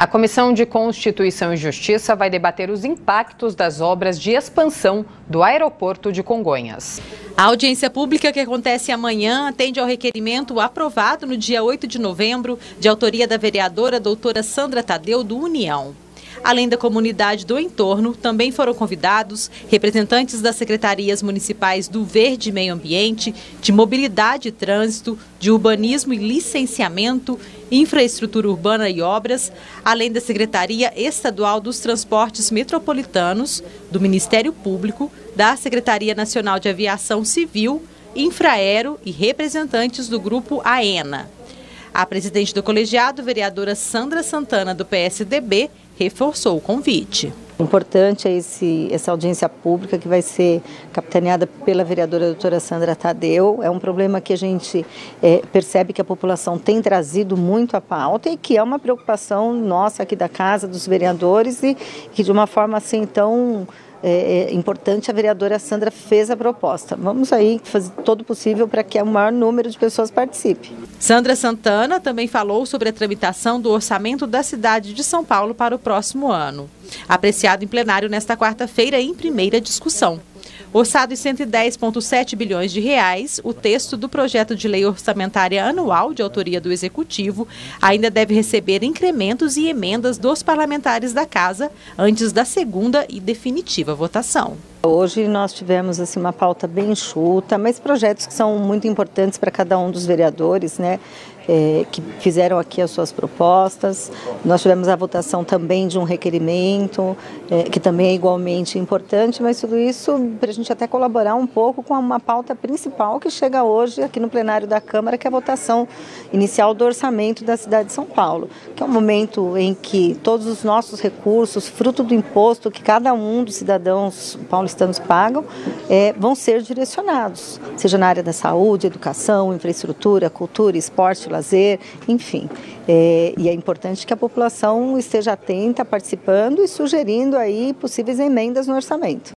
A Comissão de Constituição e Justiça vai debater os impactos das obras de expansão do aeroporto de Congonhas. A audiência pública que acontece amanhã atende ao requerimento aprovado no dia 8 de novembro, de autoria da vereadora doutora Sandra Tadeu, do União. Além da comunidade do entorno, também foram convidados representantes das secretarias municipais do Verde e Meio Ambiente, de Mobilidade e Trânsito, de Urbanismo e Licenciamento, Infraestrutura Urbana e Obras, além da Secretaria Estadual dos Transportes Metropolitanos, do Ministério Público, da Secretaria Nacional de Aviação Civil, Infraero e representantes do Grupo AENA. A presidente do colegiado, vereadora Sandra Santana, do PSDB, reforçou o convite. Importante é esse, essa audiência pública que vai ser capitaneada pela vereadora doutora Sandra Tadeu. É um problema que a gente é, percebe que a população tem trazido muito à pauta e que é uma preocupação nossa aqui da Casa, dos vereadores, e que de uma forma assim tão é, é, importante, a vereadora Sandra fez a proposta. Vamos aí fazer todo o possível para que o maior número de pessoas participe. Sandra Santana também falou sobre a tramitação do orçamento da cidade de São Paulo para o próximo ano. Apreciado em plenário nesta quarta-feira em primeira discussão. Orçado em 110,7 bilhões de reais, o texto do projeto de lei orçamentária anual de autoria do Executivo ainda deve receber incrementos e emendas dos parlamentares da Casa antes da segunda e definitiva votação. Hoje nós tivemos assim uma pauta bem enxuta, mas projetos que são muito importantes para cada um dos vereadores, né? É, que fizeram aqui as suas propostas. Nós tivemos a votação também de um requerimento, é, que também é igualmente importante, mas tudo isso para a gente até colaborar um pouco com uma pauta principal que chega hoje aqui no plenário da Câmara, que é a votação inicial do orçamento da cidade de São Paulo, que é um momento em que todos os nossos recursos, fruto do imposto que cada um dos cidadãos paulistanos paulistanos pagam é, vão ser direcionados, seja na área da saúde, educação, infraestrutura, cultura, esporte, lazer, enfim. É, e é importante que a população esteja atenta, participando e sugerindo aí possíveis emendas no orçamento.